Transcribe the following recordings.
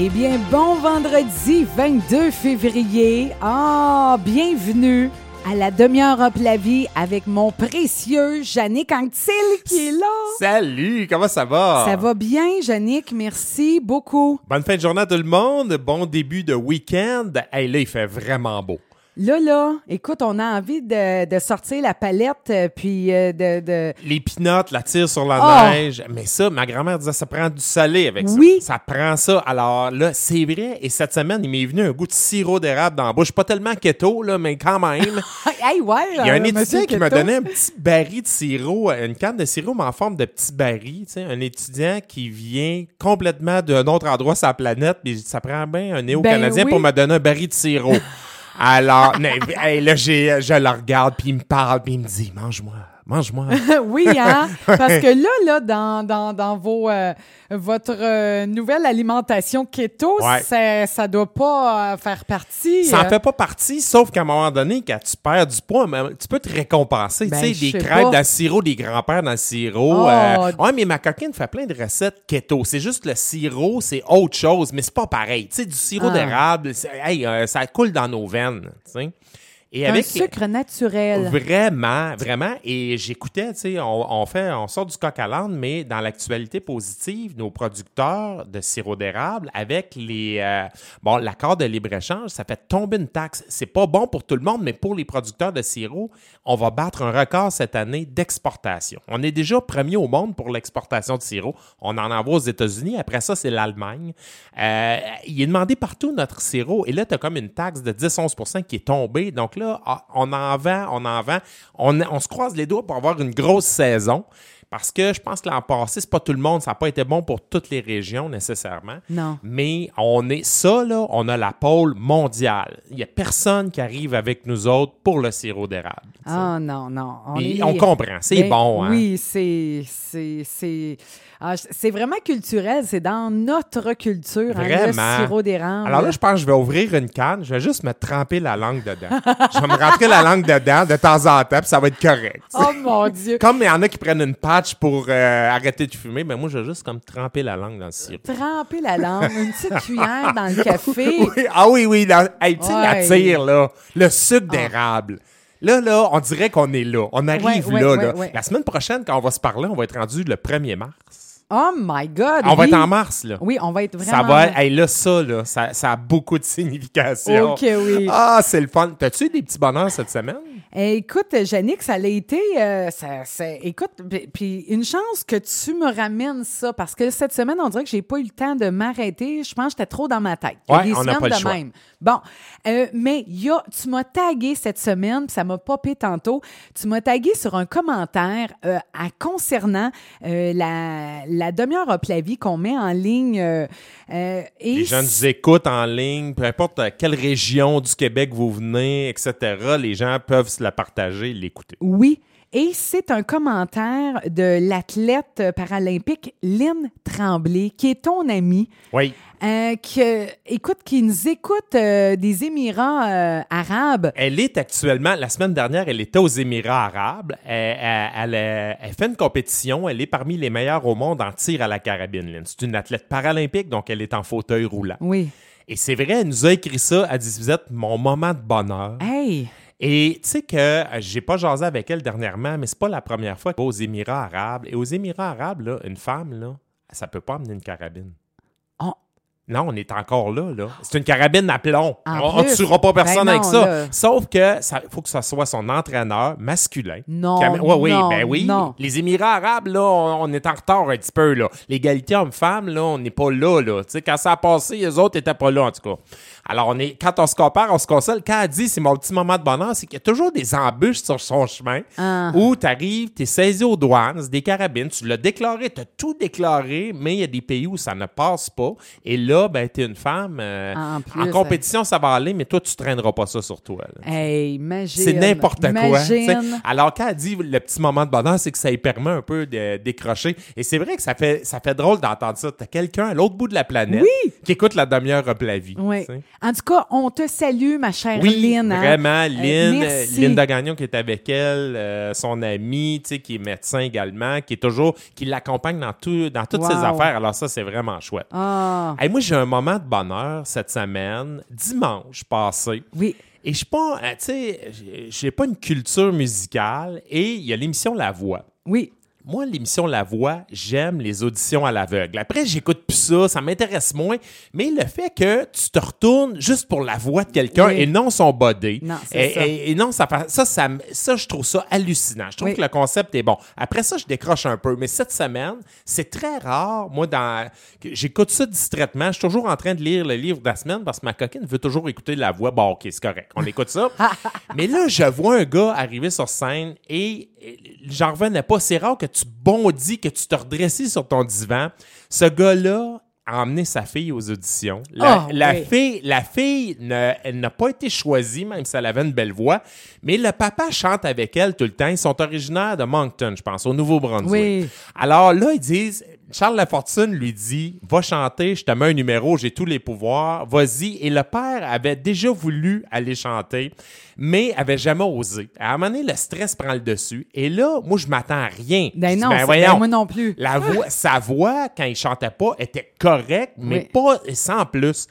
Eh bien, bon vendredi 22 février. Ah, bienvenue à la demi-heure up la vie avec mon précieux Yannick Anctil qui est là. Salut, comment ça va? Ça va bien, Yannick, merci beaucoup. Bonne fin de journée à tout le monde, bon début de week-end. Hey, là, il fait vraiment beau. Là, là, écoute, on a envie de, de sortir la palette, euh, puis euh, de, de... Les pinottes, la tire sur la Oh! neige. Mais ça, ma grand-mère disait, ça prend du salé avec ça. Oui. Ça prend ça. Alors là, c'est vrai. Et cette semaine, il m'est venu un goût de sirop d'érable dans la bouche. Pas tellement keto, là, mais quand même. Hey, ouais, Il y a un euh, étudiant qui m'a Keto. donné un petit baril de sirop, une canne de sirop, mais en forme de petit baril. Tu sais, un étudiant qui vient complètement d'un autre endroit sur la planète. Puis ça prend bien un néo-canadien Ben oui. pour me donner un baril de sirop. Alors, mais, hey, là, je le regarde, puis il me parle, puis il me dit Mange-moi, mange-moi. oui, hein? Parce que là, là, dans, dans, dans vos, euh, votre euh, nouvelle alimentation keto, Ouais. ça, ça doit pas euh, faire partie. Ça euh, en fait pas partie, sauf qu'à un moment donné, quand tu perds du poids, tu peux te récompenser. Ben, tu sais, je des sais crêpes dans le sirop, des grands-pères dans le sirop. Oh. euh, ouais, mais ma coquine fait plein de recettes keto. C'est juste le sirop, c'est autre chose, mais c'est pas pareil. Tu sais, du sirop Ah. d'érable, hey, euh, ça coule dans nos veines. tu Et un avec sucre naturel. Vraiment, vraiment. Et j'écoutais, tu sais, on, on fait, on sort du coq à l'âne, mais dans l'actualité positive, nos producteurs de sirop d'érable, avec les, euh, bon, l'accord de libre-échange, ça fait tomber une taxe. C'est pas bon pour tout le monde, mais pour les producteurs de sirop, on va battre un record cette année d'exportation. On est déjà premier au monde pour l'exportation de sirop. On en envoie aux États-Unis. Après ça, c'est l'Allemagne. Euh, il est demandé partout notre sirop. Et là, tu as comme une taxe de 10-11% qui est tombée. Donc ah, on en vend, on en vend. On se croise les doigts pour avoir une grosse saison. Parce que je pense que l'an passé, c'est pas tout le monde, ça n'a pas été bon pour toutes les régions nécessairement. Non. Mais on est ça, là, on a la pôle mondiale. Il n'y a personne qui arrive avec nous autres pour le sirop d'érable. Ah non, non. Est- on comprend, c'est Ben, bon. Hein? Oui, c'est ah, c'est vraiment culturel, c'est dans notre culture, hein, le Vraiment. sirop d'érable. Alors là, je pense que je vais ouvrir une canne, je vais juste me tremper la langue dedans. je vais me rentrer la langue dedans de temps en temps, puis ça va être correct. Oh mon dieu. Comme il y en a qui prennent une pour euh, arrêter de fumer, mais moi, je vais juste comme tremper la langue dans le sirop. Tremper la langue, une petite cuillère dans le café. Oui, ah oui, oui. dans- hey, la tire, là. Le sucre d'érable. Là, là, on dirait qu'on est là. On arrive Ouais, ouais, là, là. La semaine prochaine, quand on va se parler, on va être rendu le 1er mars. Oh my God. On va être en mars, là. Oui, on va être vraiment. Ça va, hey, là, ça, là, ça, ça a beaucoup de signification. Ok, oui. Ah, c'est le fun. T'as-tu eu des petits bonheurs cette semaine? Eh, écoute, Jannick, ça a été. euh, ça, ça- écoute, puis une chance que tu me ramènes ça parce que cette semaine, on dirait que j'ai pas eu le temps de m'arrêter. Je pense que j'étais trop dans ma tête. Ouais, des on n'a pas le de choix. même. Bon, euh, mais il y a, tu m'as tagué cette semaine, puis ça m'a popé tantôt. Tu m'as tagué sur un commentaire euh, à concernant la, la demi-heure la vie qu'on met en ligne. euh, euh, et Les gens nous écoutent en ligne, peu importe à quelle région du Québec vous venez, etc. Les gens peuvent se la partager, l'écouter. Oui. Et c'est un commentaire de l'athlète paralympique Lynn Tremblay, qui est ton amie, Oui. euh, qui, euh, écoute, qui nous écoute euh, des Émirats euh, arabes. Elle est actuellement, la semaine dernière, elle était aux Émirats arabes. Elle, elle- elle, elle fait une compétition. Elle est parmi les meilleures au monde en tir à la carabine, Lynn. C'est une athlète paralympique, donc elle est en fauteuil roulant. Oui. Et c'est vrai, elle nous a écrit ça. Elle dit Vous êtes mon moment de bonheur. Hey! Et tu sais que euh, j'ai pas jasé avec elle dernièrement, mais c'est pas la première fois aux Émirats arabes. Et aux Émirats arabes, là, une femme, là, ça peut pas amener une carabine. Oh. Non, on est encore là, là. C'est une carabine à plomb. En on ne tuera pas personne Ben avec non, ça. là. Sauf que ça faut que ce soit son entraîneur masculin. Non, amène- Ouais, oui, non, ben oui. non. Les Émirats arabes, là, on, est en retard un petit peu. L'égalité homme-femme, là, on n'est pas là, là. Tu sais, quand ça a passé, les autres n'étaient pas là, en tout cas. Alors, on est, quand on se compare, on se console. Quand elle dit c'est mon petit moment de bonheur, c'est qu'il y a toujours des embûches sur son chemin Ah. où tu arrives, tu es saisi aux douanes, des carabines, tu l'as déclaré, tu as tout déclaré, mais il y a des pays où ça ne passe pas. Et là, ben, tu es une femme. euh, En plus, en compétition, ça va aller, mais toi, tu traîneras pas ça sur toi. là. Hey, imagine. C'est n'importe quoi. tu. Alors, quand elle dit le petit moment de bonheur, c'est que ça lui permet un peu de décrocher. Et c'est vrai que ça fait, ça fait drôle d'entendre ça. T'as quelqu'un à l'autre bout de la planète Oui. qui écoute la demi-heure up la vie. Oui. En tout cas, on te salue, ma chère Oui, Lynn. hein. vraiment. Lynn, merci. Linda Gagnon qui est avec elle, euh, son amie, tu sais, qui est médecin également, qui est toujours, qui l'accompagne dans, tout, dans toutes ses affaires. Alors ça, c'est vraiment chouette. Ah. Hey, moi, j'ai un moment de bonheur cette semaine, dimanche passé. Oui. Et je suis pas, euh, tu sais, j'ai pas une culture musicale et il y a l'émission La Voix. Oui. Moi, l'émission La Voix, j'aime les auditions à l'aveugle. Après, j'écoute plus ça, ça m'intéresse moins. Mais le fait que tu te retournes juste pour la voix de quelqu'un Oui. et non son body. Non, et, ça. et- et non, ça, ça, ça, je trouve ça hallucinant. Je trouve Oui. que le concept est bon. Après ça, je décroche un peu. Mais cette semaine, c'est très rare. Moi, dans, j'écoute ça distraitement. Je suis toujours en train de lire le livre de la semaine parce que ma coquine veut toujours écouter la voix. Bon, OK, c'est correct. On écoute ça. mais là, je vois un gars arriver sur scène et et j'en revenais pas. C'est rare que tu bondis, que tu te redressis sur ton divan. Ce gars-là a emmené sa fille aux auditions. La, Oh, la oui. fille, la fille ne- elle n'a pas été choisie, même si elle avait une belle voix, mais le papa chante avec elle tout le temps. Ils sont originaires de Moncton, je pense, au Nouveau-Brunswick. Oui. Alors là, ils disent, Charles Lafortune lui dit, va chanter, je te mets un numéro, j'ai tous les pouvoirs, vas-y. Et le père avait déjà voulu aller chanter, mais avait jamais osé. À un moment donné, le stress prend le dessus. Et là, moi, je m'attends à rien. Je Ben dis, non, ben c'est- voyons. ben moi non plus. La voix, sa voix, quand il chantait pas, était correcte, mais Oui. pas sans plus.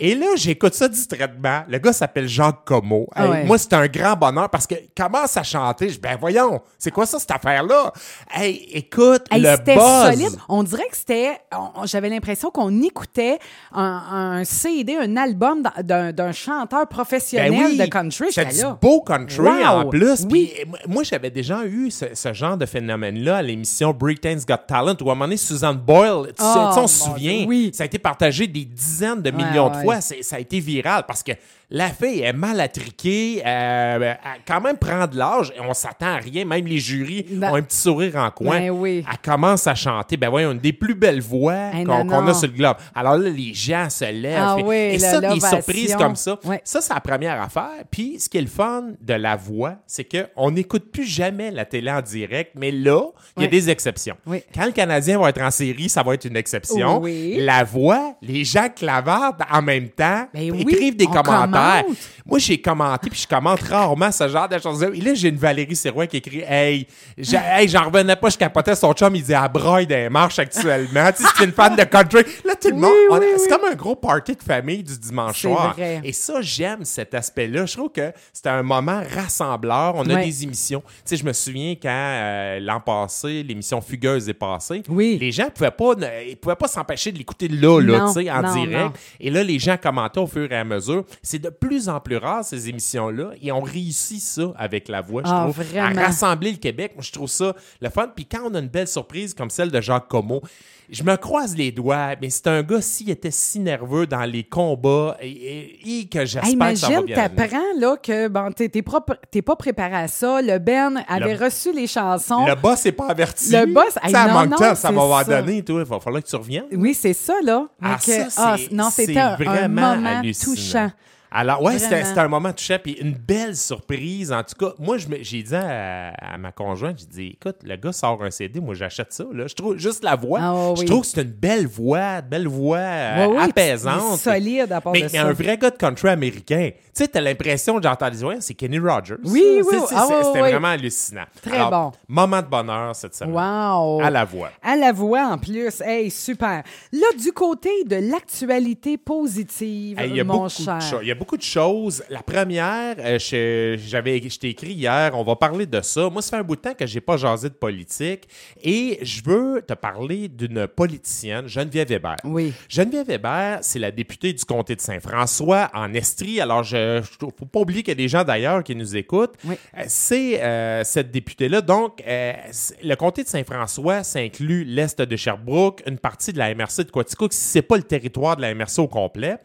Et là, j'écoute ça distraitement. Le gars s'appelle Jacques Como. Ah Hey, ouais. Moi, c'est un grand bonheur parce que commence à chanter. Je dis, ben voyons, c'est quoi ça, cette affaire-là? Hey, écoute, Hey, le c'était buzz. solide. On dirait que c'était. on- J'avais l'impression qu'on écoutait un, un CD, un album d'un- d'un d'un chanteur professionnel Ben oui, de country. C'est du là. beau country Wow, en plus. Puis, moi- moi, j'avais déjà eu ce, ce genre de phénomène-là à l'émission Britain's Got Talent, où à un moment donné, Suzanne Boyle, tu sais, Oh, tu sais, on mon se Dieu, souvient, oui. ça a été partagé des dizaines de millions de ouais. C'est- Ça a été viral parce que la fille est mal attriquée, euh, elle quand même prend de l'âge et on s'attend à rien. Même les jurys Ben- ont un petit sourire en coin. Ben oui. Elle commence à chanter. Ben voyons, une des plus belles voix Hey, qu'on a sur le globe. Alors là, les gens se lèvent. Ah et, oui, et le- ça, des surprises comme ça. Ouais. Ça, c'est la première affaire. Puis, ce qui est le fun de la voix, c'est qu'on n'écoute plus jamais la télé en direct, mais là, il y a des exceptions. Quand le Canadien va être en série, ça va être une exception. Oui. La voix, les gens clavardent en même temps, Ben oui, écrivent des on commentaires. Moi, j'ai commenté, puis je commente rarement ce genre de choses-là. Et là, j'ai une Valérie Serrois qui écrit Hey, j'en revenais pas, je capotais son chum, il disait à broye des marches actuellement. tu sais, c'est une fan de country. Là, tout le Oui, monde, oui, c'est comme un gros party de famille du dimanche soir. vrai. Et ça, j'aime cet aspect-là. Je trouve que c'était un moment rassembleur. On a des émissions. Tu sais, je me souviens quand euh, l'an passé, l'émission Fugueuse est passée. Les gens pouvaient pas, ne- ils pouvaient pas s'empêcher de l'écouter là, là, tu sais, en non, direct. non. Et là, les gens commentaient au fur et à mesure. C'est de plus en plus rare, ces émissions-là. Et on réussit ça avec la voix, je Ah, trouve. vraiment. À rassembler le Québec, moi, je trouve ça le fun. Puis quand on a une belle surprise comme celle de Jacques Como, je me croise les doigts, mais c'est un gars, s'il était si nerveux dans les combats, et, et- et que j'espère Hey, que ça va imagine, bien. aller. t'apprends là que bon, t'es t'es pas, t'es pas préparé à ça. Le Ben avait Le- reçu les chansons. Le boss n'est pas averti. Le boss- hey, ça non, manque non, de temps, ça c'est va avoir donné, toi. Il va falloir que tu reviennes. Oui, c'est ça, là. Ah, Donc, ça, ah, c'est non, c'est c'était un, un vraiment moment hallucinant. touchant. Alors, ouais, c'était un moment touchant, puis une belle surprise. En tout cas, moi, j'ai dit à, à ma conjointe, j'ai dit, écoute, le gars sort un CD, moi, j'achète ça. Là. Je trouve juste la voix. Ah, ouais, je oui. trouve que c'est une belle voix, une belle voix Ouais, oui, apaisante. solide à part mais, de mais ça. un vrai gars de country américain. Tu sais, t'as l'impression que j'entends des voix, c'est Kenny Rogers. Oui, oui, oui. Ah, ouais, C'était ouais. vraiment hallucinant. Très Alors, bon. Moment de bonheur cette semaine. Wow! À la voix. À la voix en plus. Hey, super. Là, du côté de l'actualité positive, Hey, il, y a mon cher. Beaucoup de choses. La première, euh, je, j'avais, je t'ai écrit hier, on va parler de ça. Moi, ça fait un bout de temps que j'ai pas jasé de politique et je veux te parler d'une politicienne, Geneviève Hébert. Oui. Geneviève Hébert, c'est la députée du comté de Saint-François en Estrie. Alors, je ne faut pas oublier qu'il y a des gens d'ailleurs qui nous écoutent. Oui. Euh, C'est euh, cette députée-là. Donc, euh, c'est- le comté de Saint-François, ça inclut l'est de Sherbrooke, une partie de la MRC de Quaticook, si ce n'est pas le territoire de la MRC au complet.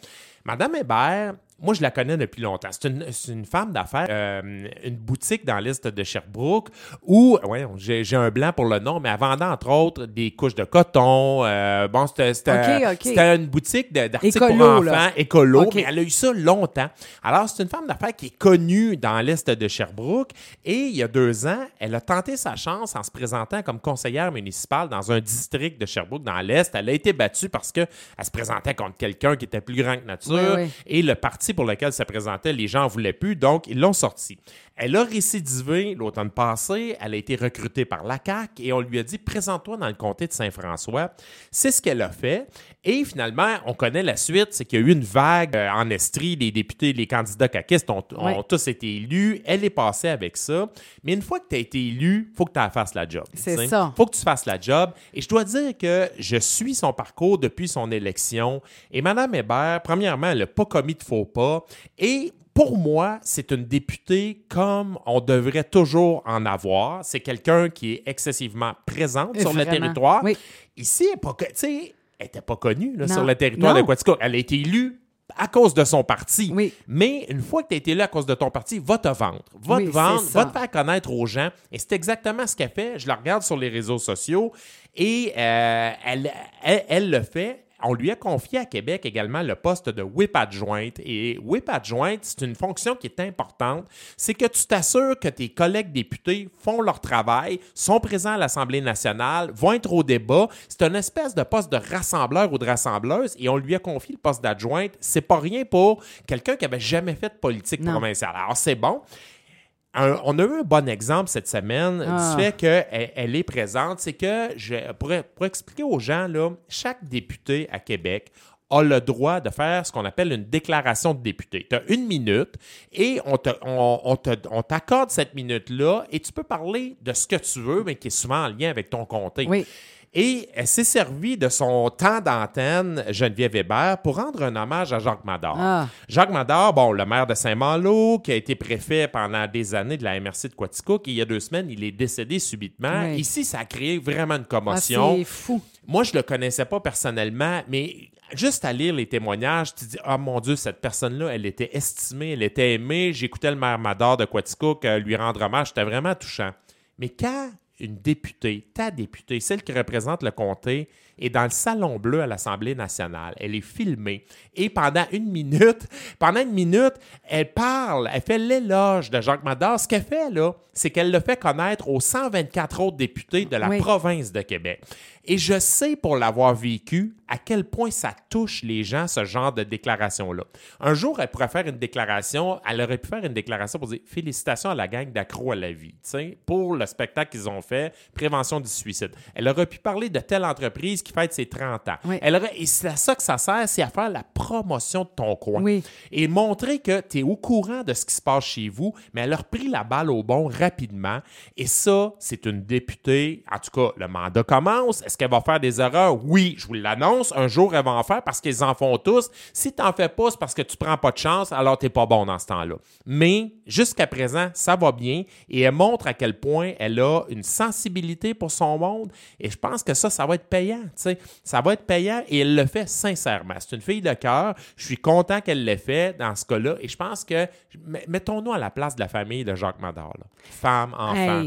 Madame Hébert, moi, je la connais depuis longtemps. C'est une, femme d'affaires, euh, une boutique dans l'est de Sherbrooke où, ouais, j'ai un blanc pour le nom, mais elle vendait entre autres des couches de coton. euh, bon, c'était une boutique d'articles pour enfants, là. écolo, mais elle a eu ça longtemps. Alors, c'est une femme d'affaires qui est connue dans l'est de Sherbrooke et il y a deux ans, elle a tenté sa chance en se présentant comme conseillère municipale dans un district de Sherbrooke dans l'est. Elle a été battue parce qu'elle se présentait contre quelqu'un qui était plus grand que nature Oui, oui. et le parti pour lequel se présentait, les gens en voulaient plus, donc ils l'ont sorti. Elle a récidivé l'automne passé, elle a été recrutée par la CAQ et on lui a dit présente-toi dans le comté de Saint-François. C'est ce qu'elle a fait. Et finalement, on connaît la suite, c'est qu'il y a eu une vague euh, en Estrie, les députés, les candidats caquistes ont, ont Oui. tous été élus. Elle est passée avec ça. Mais une fois que tu as été élu, il faut que tu fasses la job. C'est ça. faut que tu fasses la job. Et je dois dire que je suis son parcours depuis son élection. Et Mme Hébert, premièrement, elle n'a pas commis de faux pas. Et pour moi, c'est une députée comme on devrait toujours en avoir. C'est quelqu'un qui est excessivement présente sur le territoire. Oui. Ici, elle n'était pas connue là, sur le territoire de Quaticook. Elle a été élue à cause de son parti. Oui. Mais une fois que tu as été élu à cause de ton parti, va te vendre. Va Oui, te vendre, va te faire connaître aux gens. Et c'est exactement ce qu'elle fait. Je la regarde sur les réseaux sociaux et euh, elle, elle, elle le fait. On lui a confié à Québec également le poste de whip adjointe. Et whip adjointe, c'est une fonction qui est importante. C'est que tu t'assures que tes collègues députés font leur travail, sont présents à l'Assemblée nationale, vont être au débat. C'est une espèce de poste de rassembleur ou de rassembleuse. Et on lui a confié le poste d'adjointe. C'est pas rien pour quelqu'un qui avait jamais fait de politique Non. provinciale. Alors, c'est bon. Un- on a eu un bon exemple cette semaine Ah. du fait qu'elle elle est présente. C'est que, je, pour, pour expliquer aux gens, là, chaque député à Québec a le droit de faire ce qu'on appelle une déclaration de député. Tu as une minute et on te- on- on te- on t'accorde cette minute-là et tu peux parler de ce que tu veux, mais qui est souvent en lien avec ton comté. Oui. Et elle s'est servie de son temps d'antenne, Geneviève Hébert, pour rendre un hommage à Jacques Mador. Ah. Jacques Mador, bon, le maire de Saint-Malo, qui a été préfet pendant des années de la MRC de Quaticook, et il y a deux semaines, il est décédé subitement. Oui. Ici, ça a créé vraiment une Ah, commotion. c'est fou. Moi, je le connaissais pas personnellement, mais juste à lire les témoignages, tu dis Ah mon Dieu, cette personne-là, elle était estimée, elle était aimée. J'écoutais le maire Mador de Quaticook euh, lui rendre hommage, c'était vraiment touchant. Mais quand une députée, ta députée, celle qui représente le comté, est dans le salon bleu à l'Assemblée nationale, elle est filmée et pendant une minute, pendant une minute, elle parle, elle fait l'éloge de Jacques Mador. Ce qu'elle fait là, c'est qu'elle le fait connaître aux 124 autres députés de la Oui. province de Québec. Et je sais, pour l'avoir vécu, à quel point ça touche les gens, ce genre de déclaration-là. Un jour, elle pourrait faire une déclaration, elle aurait pu faire une déclaration pour dire Félicitations à la gang d'accro à la vie, pour le spectacle qu'ils ont fait, Prévention du suicide. Elle aurait pu parler de telle entreprise qui fête ses 30 ans. Oui. Elle aurait, et c'est à ça que ça sert, c'est à faire la promotion de ton coin. Oui. Et montrer que tu es au courant de ce qui se passe chez vous, mais elle a repris la balle au bon rapidement. Et ça, c'est une députée. En tout cas, le mandat commence. Est-ce qu'elle va faire des erreurs? Oui, je vous l'annonce. Un jour, elle va en faire parce qu'ils en font tous. Si tu n'en fais pas, c'est parce que tu prends pas de chance, alors tu n'es pas bon dans ce temps-là. Mais jusqu'à présent, ça va bien et elle montre à quel point elle a une sensibilité pour son monde. Et je pense que ça, ça va être payant. Ça va être payant et elle le fait sincèrement. C'est une fille de cœur. Je suis content qu'elle l'ait fait dans ce cas-là. Et je pense que, mettons-nous à la place de la famille de Jacques Mador. là. Femme, enfant.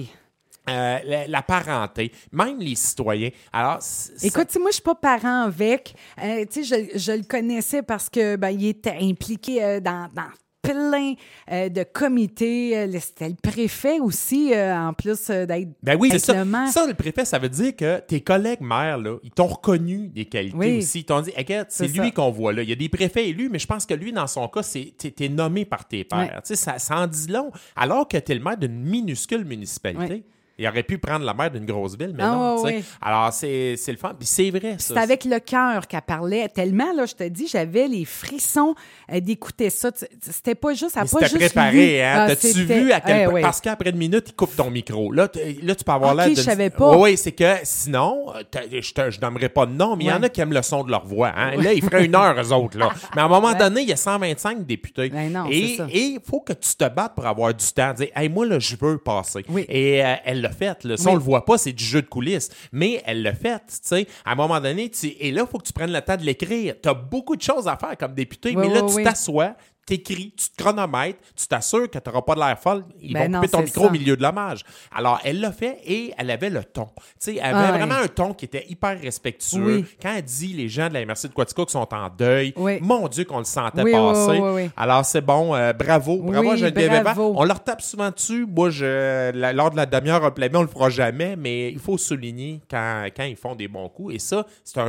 Euh, la, la parenté, même les citoyens. Alors, Écoute, moi, je suis pas parent avec. Euh, tu sais, je, je le connaissais parce que ben, il était impliqué euh, dans, dans plein euh, de comités. C'était le préfet aussi, euh, en plus euh, d'être Ben oui, c'est ça. le. Ça, le préfet, ça veut dire que tes collègues maires, là, ils t'ont reconnu des qualités Oui. aussi. Ils t'ont dit, regarde, c'est lui qu'on voit là. Il y a des préfets élus, mais je pense que lui, dans son cas, c'est t'es t'es nommé par tes pairs. Sais, ça, ça en dit long. Alors que tu es le maire d'une minuscule municipalité. Ouais. Il aurait pu prendre la maire d'une grosse ville, mais Ah, non. Alors, c'est le fun. Puis c'est vrai, ça. C'est avec le cœur qu'elle parlait. Tellement, là, je te dis, j'avais les frissons euh, d'écouter ça. C'était pas juste, Mais pas juste préparé, hein? Ah, T'as-tu vu à quel Eh, point? Parce qu'après une minute, il coupe ton micro. Là, là tu peux avoir Ok, l'air de. je savais pas. Oui, c'est que sinon, je te- je nommerai pas de nom, mais il y en a qui aiment le son de leur voix. Hein? Là, ils feraient une heure, eux autres. Là. Mais à un moment donné, il y a 125 députés. Ben non, et il faut que tu te battes pour avoir du temps. Dire, hey, moi, là, je veux passer. Et euh, elle l'a fait. Là. Oui. on le voit pas, c'est du jeu de coulisses. Mais elle l'a fait. tu sais. À un moment donné, tu... et là, il faut que tu prennes le temps de l'écrire. Tu as beaucoup de choses à faire comme député, Oui, mais là, tu t'assois. T'écris, tu te chronomètres, tu t'assures que tu n'auras pas de l'air folle. Ils Ben vont non, couper ton micro ça. au milieu de l'hommage. Alors, elle l'a fait et elle avait le ton. Elle avait Ah ouais. vraiment un ton qui était hyper respectueux. Oui. Quand elle dit les gens de la MRC de Quaticook sont en deuil, Oui. mon Dieu qu'on le sentait Oui, passer. Alors, c'est bon. euh, bravo. Bravo à Geneviève. On leur tape souvent dessus. Moi, je, la- lors de la demi-heure on le fera jamais, mais il faut souligner quand, quand ils font des bons coups. Et ça, c'est un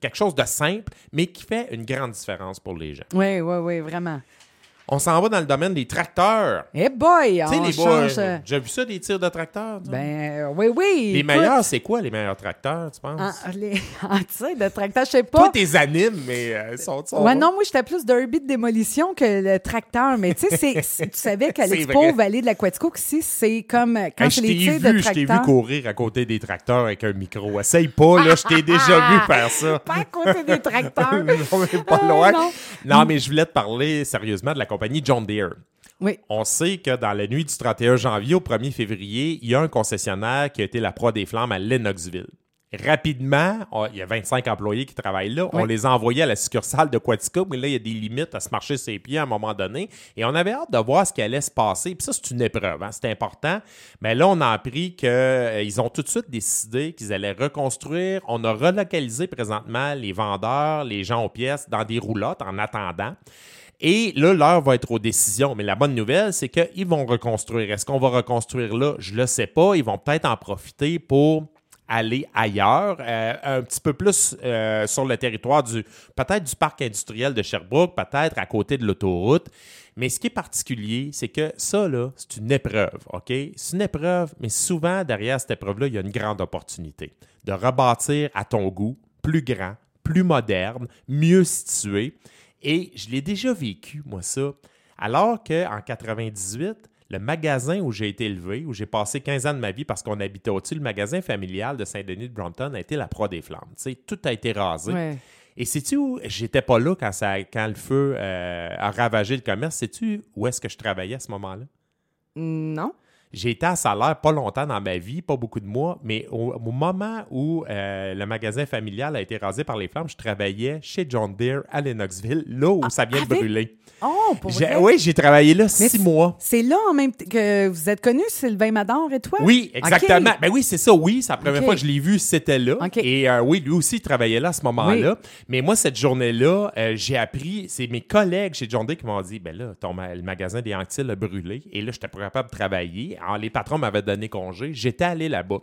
quelque chose de simple, mais qui fait une grande différence pour les gens. Oui, oui, oui, vraiment. On s'en va dans le domaine des tracteurs. Eh boy, Tu sais, on les change... euh, j'ai vu ça, des tirs de tracteurs. toi? Ben, oui, oui. les écoute, meilleurs, c'est quoi les meilleurs tracteurs, tu penses? En, les, en tir de tracteur, je sais Toi, pas. t'es animes, mais euh, ils sont, sont Ouais, non, moi, j'étais plus derby de démolition que le tracteur. Mais tu sais, tu savais qu'à l'Expo. Vallée de l'Aquatico, ici, c'est comme euh, quand Hey, c'est les tirs de vu, je t'ai vu courir à côté des tracteurs avec un micro. Essaye pas, là, je t'ai déjà vu faire ça. Pas à côté des tracteurs. non, mais pas Ah, loin. non. non, mais je voulais te parler sérieusement de la compagnie John Deere. Oui. On sait que dans la nuit du 31 janvier au 1er février, il y a un concessionnaire qui a été la proie des flammes à Lennoxville. Rapidement, on- il y a 25 employés qui travaillent là. On les a envoyés à la succursale de Quatico, mais là, il y a des limites à se marcher ses pieds à un moment donné. Et on avait hâte de voir ce qui allait se passer. Puis ça, c'est une épreuve, hein, c'est important. Mais là, on a appris qu'ils ont tout de suite décidé qu'ils allaient reconstruire. On a relocalisé présentement les vendeurs, les gens aux pièces dans des roulottes en attendant. Et là, l'heure va être aux décisions. Mais la bonne nouvelle, c'est qu'ils vont reconstruire. Est-ce qu'on va reconstruire là? Je ne le sais pas. Ils vont peut-être en profiter pour aller ailleurs, euh, un petit peu plus euh, sur le territoire du peut-être du parc industriel de Sherbrooke, peut-être à côté de l'autoroute. Mais ce qui est particulier, c'est que ça, là, c'est une épreuve, OK? C'est une épreuve, mais souvent, derrière cette épreuve-là, il y a une grande opportunité de rebâtir à ton goût, plus grand, plus moderne, mieux situé. Et je l'ai déjà vécu, moi, ça. Alors qu'en 98, le magasin où j'ai été élevé, où j'ai passé 15 ans de ma vie parce qu'on habitait au-dessus, le magasin familial de Saint-Denis de Brompton a été la proie des flammes. Tout a été rasé. Ouais. Et sais-tu où j'étais pas là quand, ça, quand le feu euh, a ravagé le commerce? Sais-tu où est-ce que je travaillais à ce moment-là? Non. J'ai été à salaire pas longtemps dans ma vie, pas beaucoup de mois, mais au, au moment où euh, le magasin familial a été rasé par les flammes, je travaillais chez John Deere à Lennoxville, là où ça vient de avec- brûler. Oh, pour vrai? Oui, j'ai travaillé là Mais six mois. C'est là en même temps que vous êtes connus, Sylvain Mador et toi? Oui, exactement. Ben oui, c'est ça, oui. C'est la première fois que je l'ai vu, c'était là. Et euh, oui, lui aussi, il travaillait là à ce moment-là. Mais moi, cette journée-là, euh, j'ai appris, c'est mes collègues chez John Deere qui m'ont dit, ben là, ton le magasin des Anctilles a brûlé. Et là, j'étais pas capable de travailler. Alors, les patrons m'avaient donné congé. J'étais allé là-bas.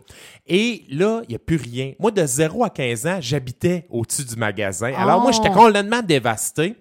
Et là, il n'y a plus rien. Moi, de 0 à 15 ans, j'habitais au-dessus du magasin. Alors, moi, Oh. j'étais complètement dévasté.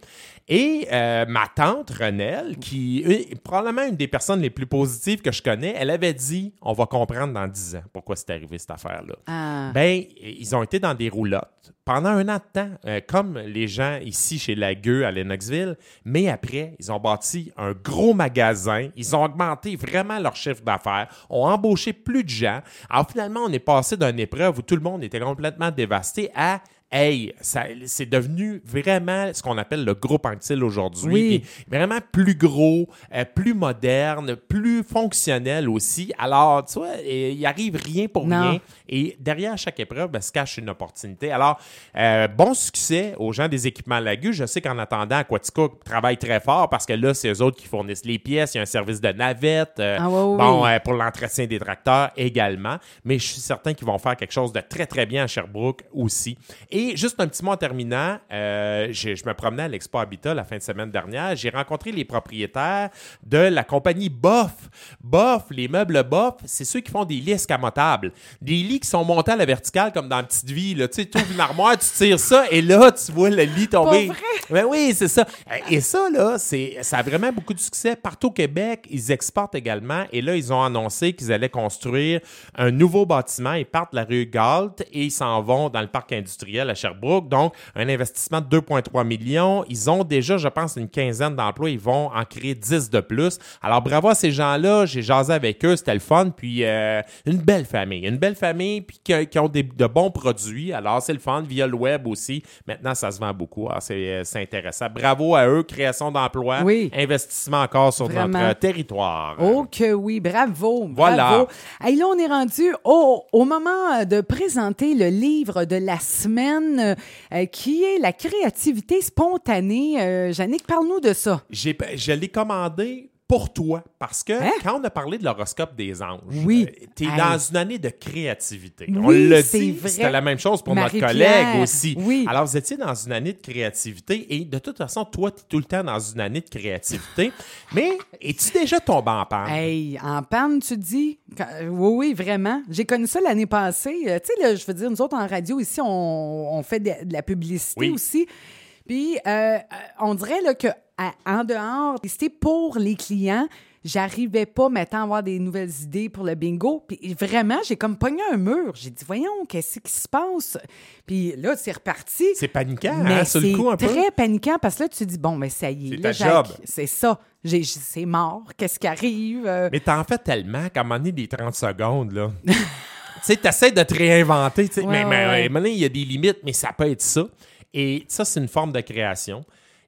Et euh, ma tante, Renelle, qui est probablement une des personnes les plus positives que je connais, elle avait dit on va comprendre dans 10 ans pourquoi c'est arrivé cette affaire-là. Ah. Ben, ils ont été dans des roulottes pendant un an de temps, euh, comme les gens ici chez Lagueux à Lennoxville, mais après, ils ont bâti un gros magasin, ils ont augmenté vraiment leur chiffre d'affaires, ont embauché plus de gens. Alors finalement, on est passé d'une épreuve où tout le monde était complètement dévasté à Hey, c'est devenu vraiment ce qu'on appelle le groupe Anctil aujourd'hui. Oui. Vraiment plus gros, euh, plus moderne, plus fonctionnel aussi. Alors, tu vois, il arrive rien pour Non. rien. Et derrière chaque épreuve, ben, se cache une opportunité. Alors, euh, bon succès aux gens des équipements Lagu. Je sais qu'en attendant, Aquatica travaille très fort parce que là, c'est eux autres qui fournissent les pièces. Il y a un service de navette. euh, Ah bon, oui. euh, pour l'entretien des tracteurs également. Mais je suis certain qu'ils vont faire quelque chose de très, très bien à Sherbrooke aussi. Et juste un petit mot en terminant, euh, je me promenais à l'Expo Habitat la fin de semaine dernière. J'ai rencontré les propriétaires de la compagnie Boff. Boff, les meubles Boff, c'est ceux qui font des lits escamotables. Des lits qui sont montés à la verticale comme dans Petite Vie. Là. Tu sais, ouvres une armoire, tu tires ça et là, tu vois le lit tomber. Pas vrai? Ben oui, c'est ça. Et ça, là, c'est, ça a vraiment beaucoup de succès. Partout au Québec, ils exportent également. Et là, ils ont annoncé qu'ils allaient construire un nouveau bâtiment. Ils partent de la rue Galt et ils s'en vont dans le parc industriel à Sherbrooke. Donc, un investissement de 2,3 millions. Ils ont déjà, je pense, une quinzaine d'emplois. Ils vont en créer 10 de plus. Alors, bravo à ces gens-là. J'ai jasé avec eux. C'était le fun. Puis, euh, une belle famille. Une belle famille puis qui, qui ont des- de bons produits. Alors, c'est le fun. Via le web aussi. Maintenant, ça se vend beaucoup. Alors, c'est, euh, c'est intéressant. Bravo à eux. Création d'emplois. Oui. Investissement encore sur Vraiment. notre euh, territoire. Oh que oui, bravo, Voilà. bravo. Hey, là, on est rendu au, au moment de présenter le livre de la semaine euh, qui est la créativité spontanée. Euh, Jannick, parle-nous de ça. J'ai, je l'ai commandé pour toi parce que Hein? quand on a parlé de l'horoscope des anges, Oui. tu es Hey. dans une année de créativité. on l'a c'est dit, c'était la même chose pour notre collègue aussi. oui. Alors, vous étiez dans une année de créativité et de toute façon, toi, tu es tout le temps dans une année de créativité. Mais es-tu déjà tombé en panne? Hey, en panne, tu dis? Oui, oui, vraiment. J'ai connu ça l'année passée. Euh, tu sais, je veux dire, nous autres, en radio, ici, on, on fait de, de la publicité Oui. aussi. Puis, euh, euh, on dirait là, que à- en dehors, c'était pour les clients, j'arrivais pas maintenant à avoir des nouvelles idées pour le bingo. Puis vraiment, j'ai comme pogné un mur. J'ai dit, voyons, qu'est-ce qui se passe? Puis là, c'est reparti. C'est paniquant, Mais hein, sur le c'est coup, un peu? très paniquant parce que là, tu te dis, bon, mais ça y est. C'est ta job. C'est ça. J'ai- C'est mort. Qu'est-ce qui arrive? Euh, Mais t'en fais tellement qu'à un moment donné, des 30 secondes, là. tu sais, t'essaies de te réinventer, Ouais, mais, ouais, à un ouais. moment donné, il y a des limites, mais ça peut être ça. Et ça, c'est une forme de création.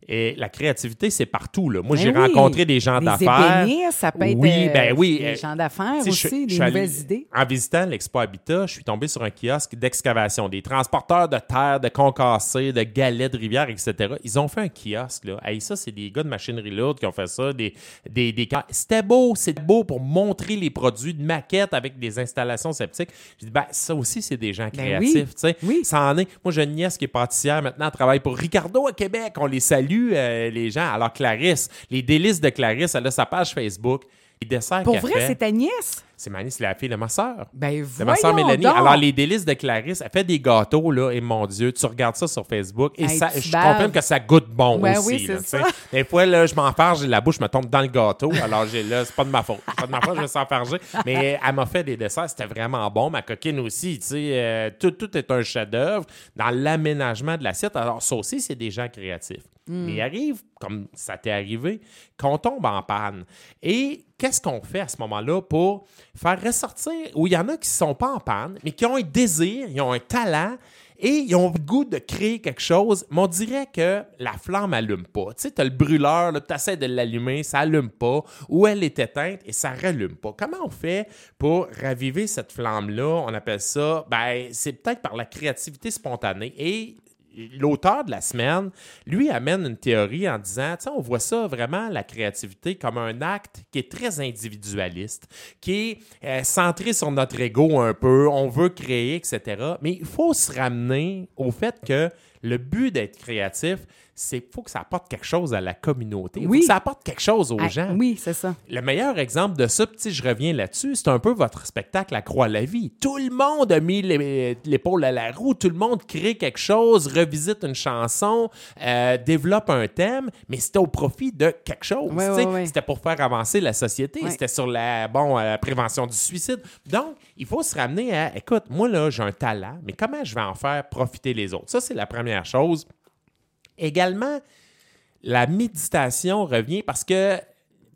Et la créativité, c'est partout, là. Moi, Ben j'ai oui. rencontré des gens d'affaires. ça peut être Oui, euh, ben oui, des euh, gens d'affaires je- aussi, je des allé- nouvelles idées. En visitant l'Expo Habitat, je suis tombé sur un kiosque d'excavation, des transporteurs de terre, de concassés, de galets de rivière, etc. Ils ont fait un kiosque, là. Hey, ça, c'est des gars de machinerie lourde qui ont fait ça. Des, des, des... C'était beau, c'est beau pour montrer les produits de maquettes avec des installations sceptiques. J'ai dit, ben, ça aussi, c'est des gens Ben créatifs, oui. Ça en est. Moi, j'ai une nièce qui est pâtissière maintenant, elle travaille pour Ricardo à Québec. On les salue, euh, les gens. Alors, Clarisse, les délices de Clarisse, elle a sa page Facebook. Les desserts Pour vrai, c'est ta nièce? c'est Mani, c'est la fille de ma sœur. Ben, C'est ma soeur Mélanie. donc. Alors, les délices de Clarisse, elle fait des gâteaux, là, et mon Dieu, tu regardes ça sur Facebook, et Hey, ça, je confirme que ça goûte bon Ouais, aussi. oui, là, ça. Des fois, là, je m'enfarge, j'ai la bouche me tombe dans le gâteau, alors j'ai là, c'est pas de ma faute. C'est pas de ma faute, je me suis enfargé. Mais elle m'a fait des desserts, c'était vraiment bon. Ma coquine aussi, tu sais, euh, tout, tout est un chef-d'œuvre dans l'aménagement de l'assiette. Alors, ça aussi, c'est des gens créatifs. Hmm. Mais il arrive, comme ça t'est arrivé, qu'on tombe en panne. Et qu'est-ce qu'on fait à ce moment-là pour faire ressortir, où il y en a qui ne sont pas en panne, mais qui ont un désir, ils ont un talent, et ils ont le goût de créer quelque chose, mais on dirait que la flamme n'allume pas. Tu sais, tu as le brûleur, tu essaies de l'allumer, ça n'allume pas, ou elle est éteinte et ça ne rallume pas. Comment on fait pour raviver cette flamme-là? On appelle ça, ben, c'est peut-être par la créativité spontanée. Et l'auteur de la semaine, lui, amène une théorie en disant, on voit ça vraiment, la créativité, comme un acte qui est très individualiste, qui est euh, centré sur notre ego un peu, on veut créer, etc. Mais il faut se ramener au fait que le but d'être créatif, c'est faut que ça apporte quelque chose à la communauté. Il faut Oui. que ça apporte quelque chose aux Ah, gens. Oui, c'est ça. Le meilleur exemple de ça, sais, je reviens là-dessus, c'est un peu votre spectacle à Croix la vie. Tout le monde a mis l'é- l'épaule à la roue, tout le monde crée quelque chose, revisite une chanson, euh, développe un thème, mais c'était au profit de quelque chose. C'était pour faire avancer la société, c'était sur la, bon, euh, la prévention du suicide. Donc, il faut se ramener à, écoute, moi là, j'ai un talent, mais comment je vais en faire profiter les autres? Ça, c'est la première chose. Également, la méditation revient parce que,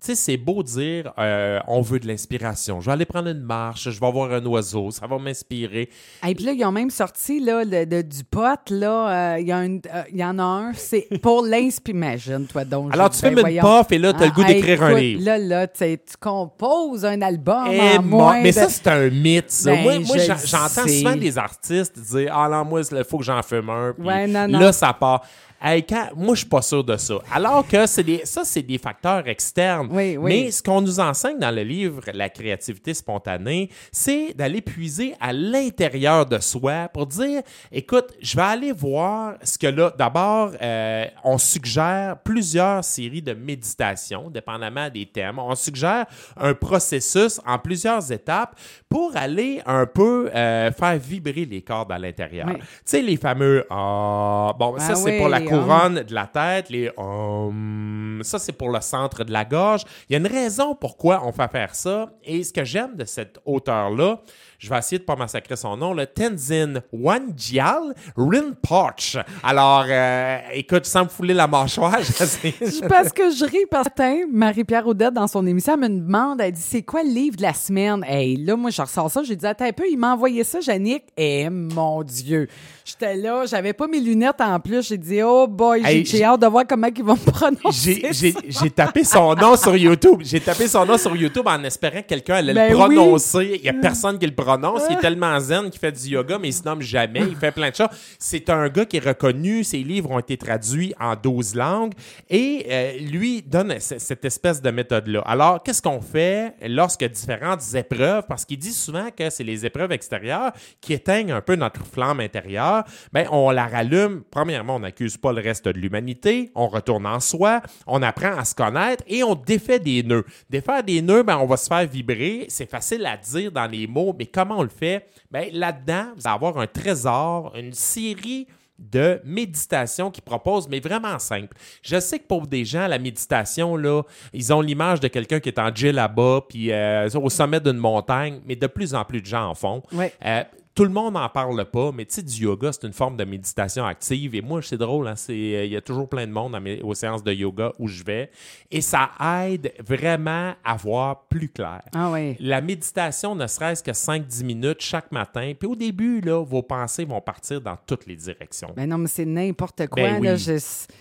sais, c'est beau dire euh, on veut de l'inspiration. Je vais aller prendre une marche, je vais voir un oiseau, ça va m'inspirer. Et puis là, ils ont même sorti là, le- de- du pot. Là, euh, il euh, il y en a un, c'est pour l'inspiration. Imagine-toi donc. Alors, tu fais ben, une puff et là, tu as le goût Ah, d'écrire un livre. Là, là, tu tu composes un album Eh, en moins mais de- ça, c'est un mythe, ça. Ben, moi, moi, j'entends souvent des artistes dire Ah, là, moi, il faut que j'en fume un. Puis Ouais, non, non. Là, ça part. Hey, quand- moi, je suis pas sûr de ça. Alors que c'est des, ça, c'est des facteurs externes. Oui, oui. Mais ce qu'on nous enseigne dans le livre La créativité spontanée, c'est d'aller puiser à l'intérieur de soi pour dire écoute, je vais aller voir ce que là. D'abord, euh, on suggère plusieurs séries de méditation, dépendamment des thèmes. On suggère un processus en plusieurs étapes pour aller un peu euh, faire vibrer les cordes à l'intérieur. Oui. Tu sais, les fameux ah, bon, ça Ah c'est pour la couronne de la tête, les hum, ça c'est pour le centre de la gorge. Il y a une raison pourquoi on fait faire ça. Et ce que j'aime de cet auteur-là, je vais essayer de pas massacrer son nom, le Tenzin Wangyal Rinpoche. Alors, euh, écoute, sans me fouler la mâchoire. Je- Parce que je ris parce que Marie-Pierre Audette, dans son émission, elle me demande, elle dit, c'est quoi le livre de la semaine? Hey, là, moi, je ressors ça, j'ai dit, attends un peu, il m'a envoyé ça, Yannick. Eh, mon Dieu! J'étais là, j'avais pas mes lunettes en plus, j'ai dit, oh boy, j'ai Hey, j'ai j'ai- hâte de voir comment ils vont me prononcer. J'ai- tapé son nom sur YouTube. J'ai tapé son nom sur YouTube en espérant que quelqu'un allait Ben le oui. prononcer. Il n'y a personne qui le prononce. Il est tellement zen qu'il fait du yoga, mais il se nomme jamais. Il fait plein de choses. C'est un gars qui est reconnu. Ses livres ont été traduits en 12 langues. Et euh, lui donne cette espèce de méthode-là. Alors, qu'est-ce qu'on fait lorsque différentes épreuves, parce qu'il dit souvent que c'est les épreuves extérieures qui éteignent un peu notre flamme intérieure, ben, on la rallume. Premièrement, on n'accuse pas le reste de l'humanité. On retourne en soi. On apprend à se connaître et on défait des nœuds. Défaire des nœuds, ben, on va se faire vibrer. C'est facile à dire dans les mots, mais comment on le fait? Ben, là-dedans, vous allez avoir un trésor, une série de méditation qu'ils proposent, mais vraiment simple. Je sais que pour des gens, la méditation, là, ils ont l'image de quelqu'un qui est en jet là-bas, puis euh, au sommet d'une montagne, mais de plus en plus de gens en font. Ouais. Euh, tout le monde n'en parle pas, mais tu sais, du yoga, c'est une forme de méditation active. Et moi, c'est drôle, hein, c'est, euh, il y a toujours plein de monde à mes- aux séances de yoga où je vais. Et ça aide vraiment à voir plus clair. Ah oui. La méditation, ne serait-ce que 5-10 minutes chaque matin. Puis au début, là, vos pensées vont partir dans toutes les directions. Ben non, mais c'est n'importe quoi. Ben là, oui. je-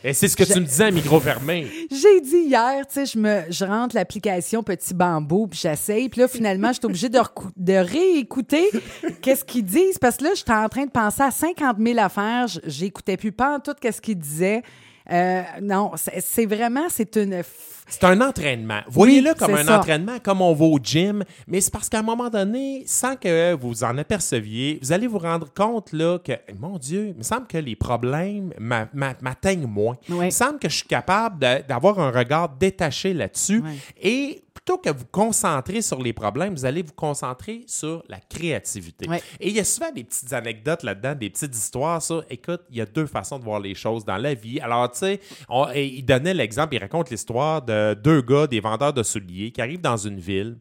Et c'est ce que Je- tu me disais à micro fermé. J'ai dit hier, tu sais, je, me, je rentre l'application Petit Bambou, puis j'essaye. Puis là, finalement, je suis obligée de, recou- de réécouter qu'est-ce qu'ils disent. Parce que là, j'étais en train de penser à 50 000 affaires. J'écoutais plus pas en tout qu'est-ce qu'ils disaient. Euh, non, c'est vraiment, c'est une... C'est un entraînement. Voyez-le comme un ça. entraînement, comme on va au gym, mais c'est parce qu'à un moment donné, sans que vous en aperceviez, vous allez vous rendre compte là, que, mon Dieu, il me semble que les problèmes m'a- m'a- m'atteignent moins. Il me semble que je suis capable d'avoir un regard détaché là-dessus. Et plutôt que vous concentrer sur les problèmes, vous allez vous concentrer sur la créativité. Ouais. Et il y a souvent des petites anecdotes là-dedans, des petites histoires. Ça, écoute, il y a deux façons de voir les choses dans la vie. Alors, tu sais, il donnait l'exemple, il raconte l'histoire de deux gars, des vendeurs de souliers, qui arrivent dans une ville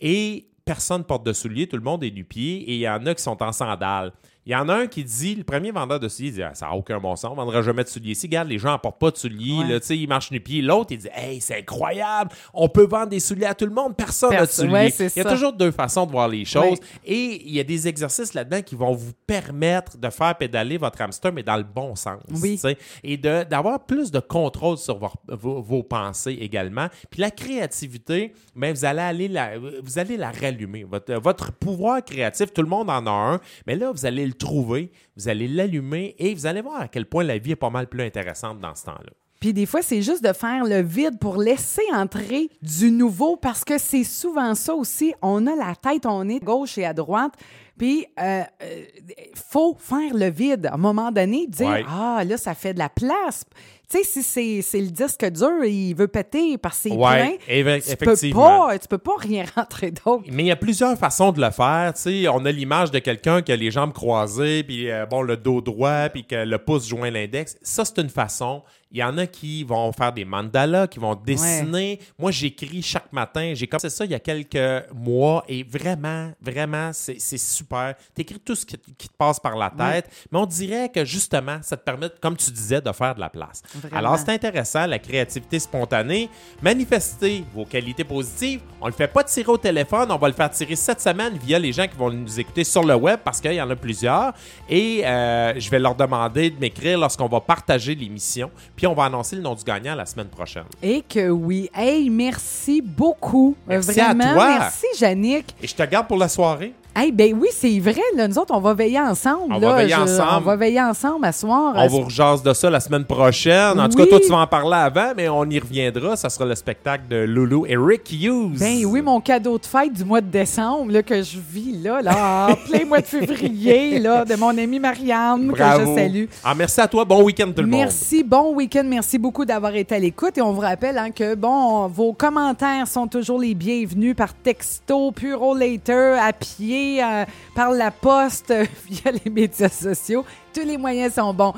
et personne porte de souliers, tout le monde est nu-pied et il y en a qui sont en sandales. Il y en a un qui dit, le premier vendeur de souliers, il dit Ah, Ça n'a aucun bon sens, on ne vendra jamais de souliers ici. Regarde, les gens n'en portent pas de souliers, Ouais. là, ils marchent nu-pied. L'autre, il dit Hey, c'est incroyable, on peut vendre des souliers à tout le monde, personne n'a de souliers. ouais, il y a ça. toujours deux façons de voir les choses. Et il y a des exercices là-dedans qui vont vous permettre de faire pédaler votre hamster, mais dans le bon sens. Oui. Et d'avoir plus de contrôle sur vos, vos- vos pensées également. Puis la créativité, ben, vous, allez aller la, vous allez la rallumer. Votre, votre pouvoir créatif, tout le monde en a un, mais là, vous allez le trouver, vous allez l'allumer et vous allez voir à quel point la vie est pas mal plus intéressante dans ce temps-là. Puis des fois, c'est juste de faire le vide pour laisser entrer du nouveau parce que c'est souvent ça aussi. On a la tête, on est à gauche et à droite. Puis, euh, euh, faut faire le vide. À un moment donné, dire Ouais. Ah, là, ça fait de la place. Tu sais, si c'est, le disque dur, il veut péter parce que c'est Ouais, plein. Tu peux, effectivement. pas, tu peux pas rien rentrer d'autre. Mais il y a plusieurs façons de le faire. Tu sais, on a l'image de quelqu'un qui a les jambes croisées, puis euh, bon, le dos droit, puis que le pouce joint l'index. Ça, c'est une façon. Il y en a qui vont faire des mandalas, qui vont dessiner. Moi, j'écris chaque matin. J'ai commencé ça il y a quelques mois et vraiment, vraiment, c'est super. Tu écris tout ce qui, qui te passe par la tête, mais on dirait que justement, ça te permet, comme tu disais, de faire de la place. Vraiment. Alors, c'est intéressant, la créativité spontanée. Manifestez vos qualités positives. On le fait pas tirer au téléphone, on va le faire tirer cette semaine via les gens qui vont nous écouter sur le web parce qu'il y en a plusieurs. Et euh, je vais leur demander de m'écrire lorsqu'on va partager l'émission. Puis on va annoncer le nom du gagnant la semaine prochaine. Et que oui. Hey, merci beaucoup. Merci à Vraiment. toi. Merci, Jannick. Et je te garde pour la soirée. Hey, ben oui, c'est vrai. Là, nous autres, on va veiller ensemble. On là. va veiller Je- ensemble. On va veiller ensemble à soir. On vous rejase de ça la semaine prochaine. En tout cas, toi, tu vas en parler avant, mais on y reviendra. Ça sera le spectacle de Loulou et Rick Hughes. Ben oui, mon cadeau de fête du mois de décembre là, que je vis là, là en plein mois de février là, de mon amie Marianne que je salue. Ah, merci à toi. Bon week-end, tout le monde. Merci, bon week-end, merci beaucoup d'avoir été à l'écoute et on vous rappelle hein, que bon, vos commentaires sont toujours les bienvenus par texto, Purolator, à pied, euh, par la poste, via les médias sociaux. Tous les moyens sont bons.